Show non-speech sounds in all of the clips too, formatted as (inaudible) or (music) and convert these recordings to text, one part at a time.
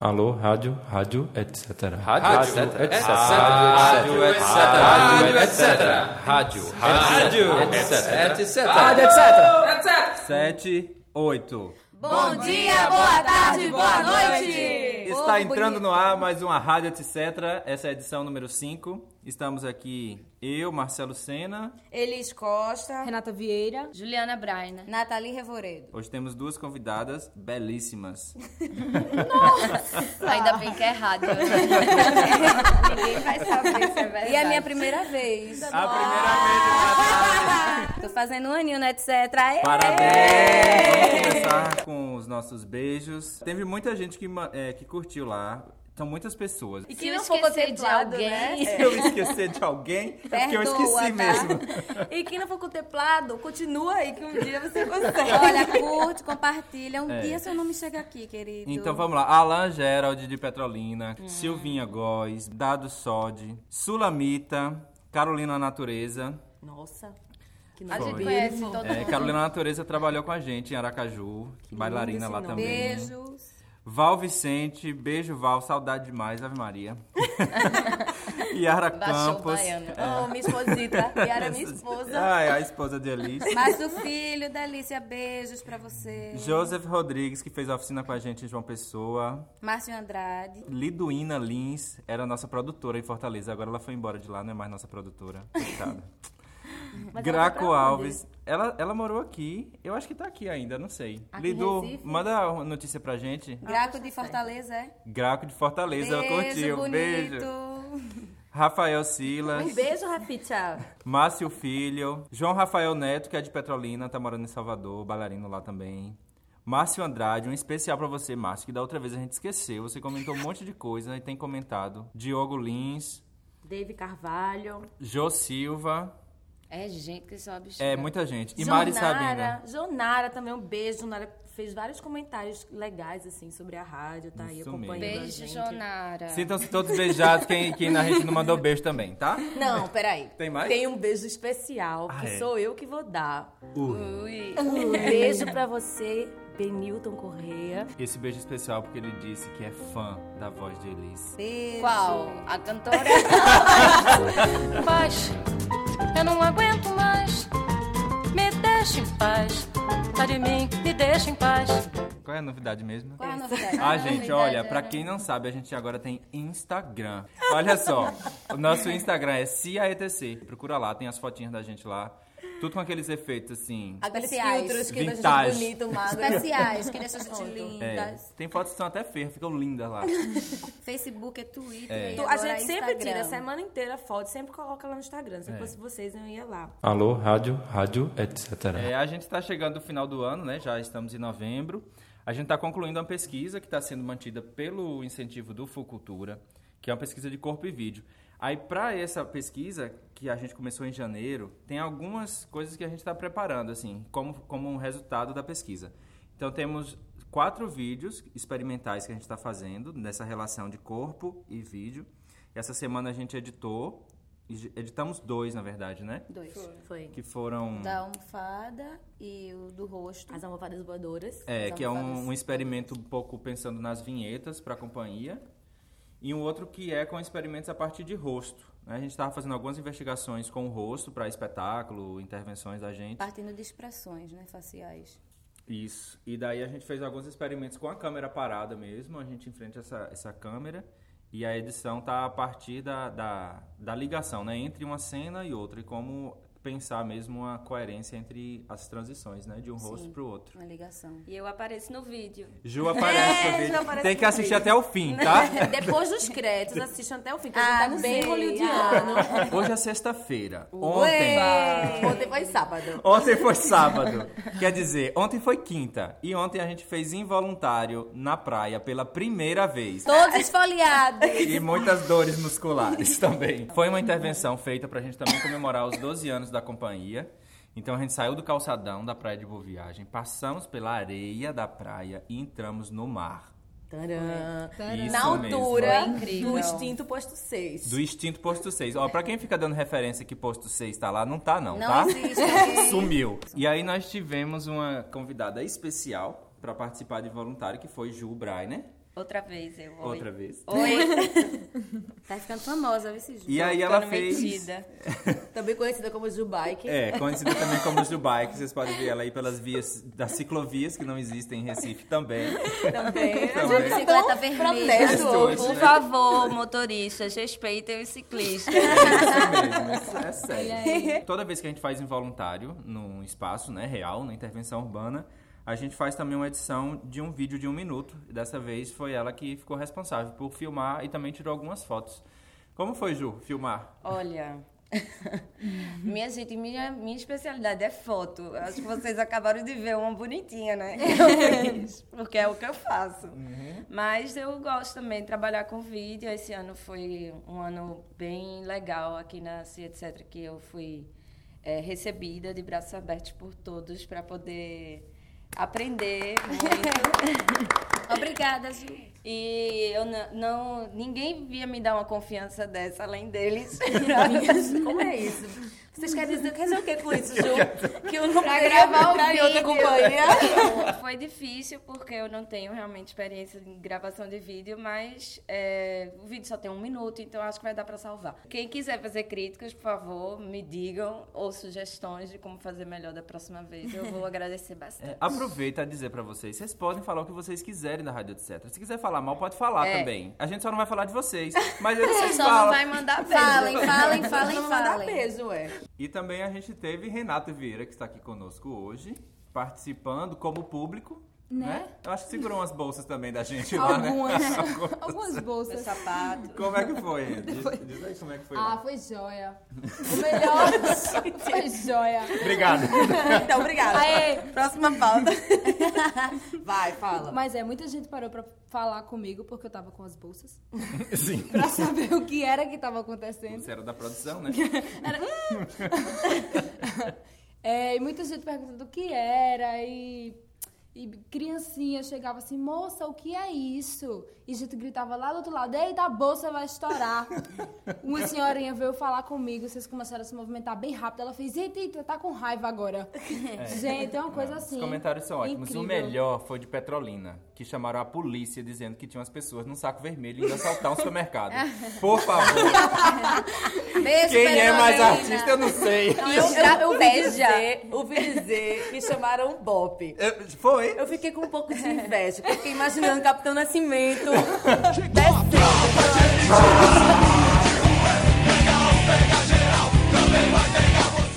Alô, rádio, rádio, etc. Rádio, etc. etc. Rádio, etc. Rádio, etc. Rádio, rádio, etc. etc. Rádio, etc. Sete, oito. Bom dia, boa tarde, boa noite! Está entrando bonito. no ar mais uma Rádio Etc. Essa é a edição número 5. Estamos aqui, eu, Marcelo Sena. Elis Costa, Renata Vieira. Juliana Braina. Nathalie Revoredo. Hoje temos duas convidadas belíssimas. Ainda bem que é rádio. né? (laughs) Ninguém vai saber se é verdade. E é a minha primeira vez. A primeira vez. Tô fazendo um aninho, né, etc. Aê! Parabéns! Vamos começar com os nossos beijos. Teve muita gente que, é, que curtiu lá. São muitas pessoas. E Se que eu não for esquecer de contemplado, alguém, né? Se eu esquecer de alguém, é porque eu Perdoa, esqueci tá? mesmo. E quem não for contemplado, continua aí que um dia você consegue. (laughs) Olha, curte, compartilha. Um É. dia seu nome chega aqui, querido. Então vamos lá. Alan Gerald de Petrolina, Silvinha Góes, Dado Sode, Sulamita, Carolina Natureza. Nossa, que A gente conhece todo É, mundo. Carolina Natureza trabalhou com a gente em Aracaju, bailarina esse lá nome. também. Beijos. Val Vicente, beijo Val, saudade demais, Ave Maria. (laughs) Yara Baixou o Campos. baiano. Oh, minha esposita. E era minha esposa. Ai, a esposa de Alice. Márcio Filho, Delícia, beijos pra você. Joseph Rodrigues, que fez a oficina com a gente em João Pessoa. Márcio Andrade. Liduína Lins era nossa produtora em Fortaleza. Agora ela foi embora de lá, não é mais nossa produtora. Coitada. Mas ela Graco onde? Alves. Ela, ela morou aqui. Eu acho que tá aqui ainda, não sei. Aqui Lidu, Recife? manda uma notícia pra gente. Graco de Fortaleza, é? Graco de Fortaleza, ela Beijo, curtiu. bonito. Beijo. Rafael Silas. Um beijo, Rafita. Márcio Filho, João Rafael Neto, que é de Petrolina, tá morando em Salvador, bailarino lá também. Márcio Andrade, um especial pra você, Márcio, que da outra vez a gente esqueceu. Você comentou um monte de coisa e tem comentado. Diogo Lins, Dave Carvalho. Jô Silva, É gente que bexiga. é muita gente. E Mari Sabina. Jonara. Jonara também, um beijo. Jonara fez vários comentários legais, assim, sobre a rádio, tá aí Isso acompanhando mesmo. a Beijo, gente. Jonara. Sintam-se todos beijados, quem, quem a gente não mandou beijo também, tá? Não, peraí. Tem mais? Tem um beijo especial, Ah, que é? sou eu que vou dar. Ui. Um beijo pra você, Benilton Correia. Esse beijo especial porque ele disse que é fã da voz de Elis. Beijo. Qual? A cantora? (laughs) paz. Eu não aguento mais. Me deixa em paz. Tá de mim, me deixa em paz. Qual é a novidade mesmo? Qual é a novidade? Ah, gente, Novidade, olha, pra quem não sabe, a gente agora tem Instagram. Olha só, o nosso Instagram é CIAETC. Procura lá, tem as fotinhas da gente lá. Tudo com aqueles efeitos assim. Aqueles Especiais. filtros que Vintage. deixa a gente bonito, magro. Especiais, que deixa a gente Pronto. É, lindas. tem fotos que são até feias, ficam lindas lá. (laughs) Facebook é Twitter. É. e A gente sempre Instagram. tira a semana inteira foto, sempre coloca lá no Instagram. Se É. fosse vocês, eu ia lá. Alô, rádio, rádio, etc. É, a gente está chegando no final do ano, né? Já estamos em novembro. A gente está concluindo uma pesquisa que está sendo mantida pelo incentivo do Fucultura, que é uma pesquisa de corpo e vídeo. Aí, para essa pesquisa, que a gente começou em janeiro, tem algumas coisas que a gente está preparando, assim, como, como um resultado da pesquisa. Então, temos quatro vídeos experimentais que a gente está fazendo nessa relação de corpo e vídeo. Essa semana a gente editou, editamos dois, na verdade, né? Dois. Foi. Que foram... Da almofada e o do rosto. As almofadas voadoras. É, As que é um, almofadas. um experimento um pouco pensando nas vinhetas para a companhia. E um outro que é com experimentos a partir de rosto. né? A gente estava fazendo algumas investigações com o rosto para espetáculo, intervenções da gente. Partindo de expressões, né, faciais. Isso. E daí a gente fez alguns experimentos com a câmera parada mesmo, a gente enfrenta essa, essa câmera. E a edição tá a partir da, da, da ligação, né? Entre uma cena e outra. E como pensar mesmo uma coerência entre as transições, né? De um rosto para o outro. Uma ligação. E eu apareço no vídeo. Ju aparece no Ju vídeo. aparece Tem no que assistir vídeo. até o fim, tá? (laughs) Depois dos créditos, assistam até o fim, que Ah, a gente não tá bem sei. hollywoodiano. (laughs) Hoje é sexta-feira. Ontem. Ué! Ontem foi sábado. Ontem foi sábado. Quer dizer, ontem foi quinta. E ontem a gente fez involuntário na praia pela primeira vez. Todos esfoliados. E muitas dores musculares também. Foi uma intervenção feita pra gente também comemorar os 12 anos da companhia. Então a gente saiu do calçadão da praia de Boa Viagem, passamos pela areia da praia e entramos no mar. Tcharam. Isso Na mesmo. altura do extinto posto 6. Do extinto posto 6. Ó, pra quem fica dando referência que posto 6 tá lá, não tá não, Não tá? existe. (laughs) Sumiu. E aí nós tivemos uma convidada especial para participar de voluntário, que foi Ju Brainer. Outra vez eu. Oi. Outra vez. Oi. (laughs) (laughs) Tá ficando famosa, vê se E aí Tô ela fez. metida. (laughs) Também conhecida como Jubike. É, conhecida também como Jubike. Vocês podem ver ela aí pelas vias das ciclovias que não existem em Recife também. Também. Também. Bicicleta vermelha. Protesto hoje. Por favor, motoristas, respeitem os ciclistas. É isso mesmo, isso é sério. Toda vez que a gente faz involuntário num espaço né, real, na intervenção urbana, a gente faz também uma edição de um vídeo de um minuto. E dessa vez foi ela que ficou responsável por filmar e também tirou algumas fotos. Como foi, Ju, filmar? Olha, (laughs) minha gente, minha, minha especialidade é foto. Acho que vocês acabaram de ver uma bonitinha, né? (laughs) Porque é o que eu faço. Mas eu gosto também de trabalhar com vídeo. Esse ano foi um ano bem legal aqui na CIA, etc. Que eu fui é, recebida de braços abertos por todos para poder aprender muito. (laughs) Obrigada, Ju. E eu não, não- Ninguém via me dar uma confiança dessa além deles. (laughs) Como é isso? Vocês querem dizer, quer dizer o que com isso, Ju? Que eu não Pra gravar o em outra vídeo. companhia? (laughs) Foi difícil porque eu não tenho realmente experiência em gravação de vídeo, mas é, o vídeo só tem um minuto, então acho que vai dar para salvar. Quem quiser fazer críticas, por favor, me digam ou sugestões de como fazer melhor da próxima vez. Eu vou (laughs) agradecer bastante. É, aproveita a dizer pra vocês, vocês podem falar o que vocês quiserem da Rádio Etc. Se quiser falar mal, pode falar É. também. A gente só não vai falar de vocês, mas eles vocês (laughs) Só não falam. vai mandar beijo. Falem, falem, falem, Não mandar beijo, é. E também a gente teve Renata Vieira, que está aqui conosco hoje, participando como público. Né? Eu acho que segurou umas bolsas também da gente lá, (laughs) Algumas. né? Algumas Meu bolsas. sapato. Como é que (laughs) foi? Diz, diz aí como é que foi. Ah, lá. foi joia. (laughs) O melhor foi joia. Obrigado. Então, obrigada. Aê. Próxima pauta. Vai, fala. Mas é, muita gente parou pra falar comigo porque eu tava com as bolsas. Sim. Pra saber o que era que tava acontecendo. Você era da produção, né? É, e muita gente perguntando o que era e, e criancinha chegava assim, moça, o que é isso? E a gente gritava lá do outro lado, eita, a bolsa vai estourar. (laughs) Uma senhorinha veio falar comigo, vocês começaram a se movimentar bem rápido. Ela fez, eita, eita, tá com raiva agora. (laughs) Gente, é uma coisa assim. Os comentários são ótimos. O incrível. melhor foi de Petrolina, que chamaram a polícia dizendo que tinha umas pessoas num saco vermelho indo assaltar um (laughs) supermercado. Por favor. Beijo, Quem é mais Petrolina. artista, eu não sei. Eu, eu, eu ouvi dizer, ouvi dizer que chamaram o Bop. Eu- Foi? Eu fiquei com um pouco de inveja, porque fiquei imaginando o Capitão Nascimento.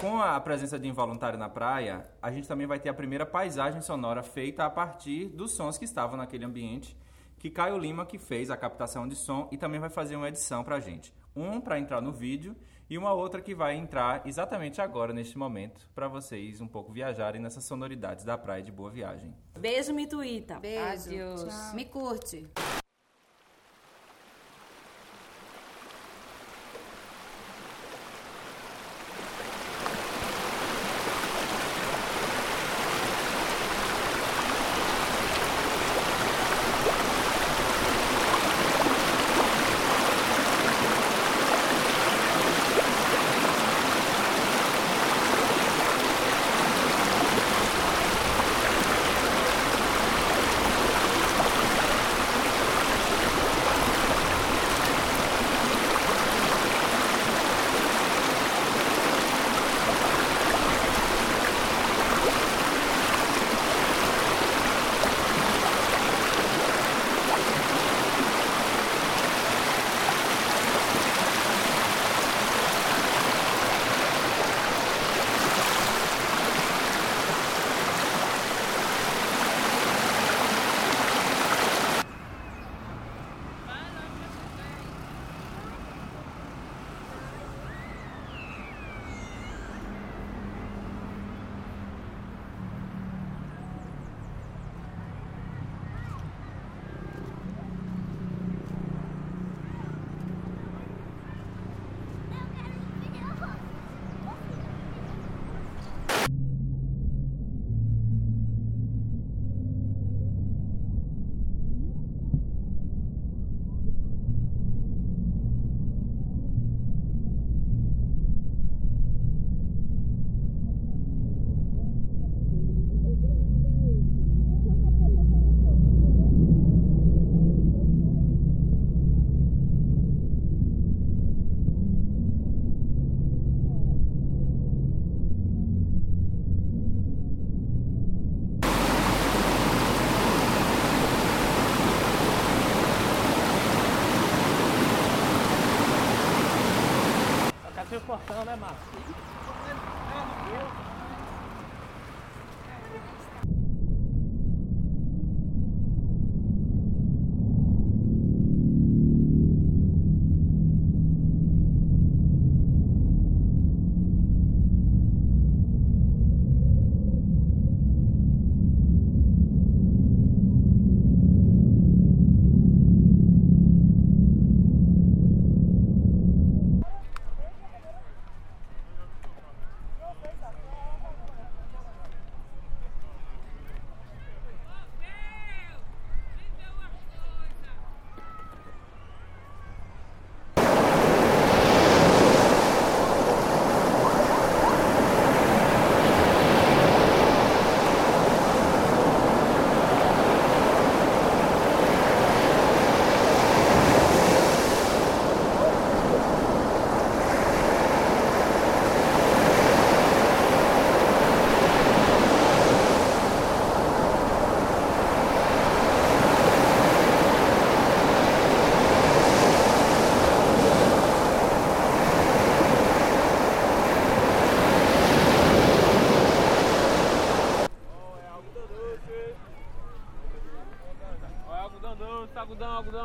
Com a presença de involuntário na praia, a gente também vai ter a primeira paisagem sonora feita a partir dos sons que estavam naquele ambiente, que Caio Lima que fez a captação de som e também vai fazer uma edição pra gente. Um para entrar no vídeo e uma outra que vai entrar exatamente agora, neste momento, para vocês um pouco viajarem nessas sonoridades da praia de Boa Viagem. Beijo, Mituíta. Beijo. Adeus. Me curte.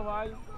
Olha, algodão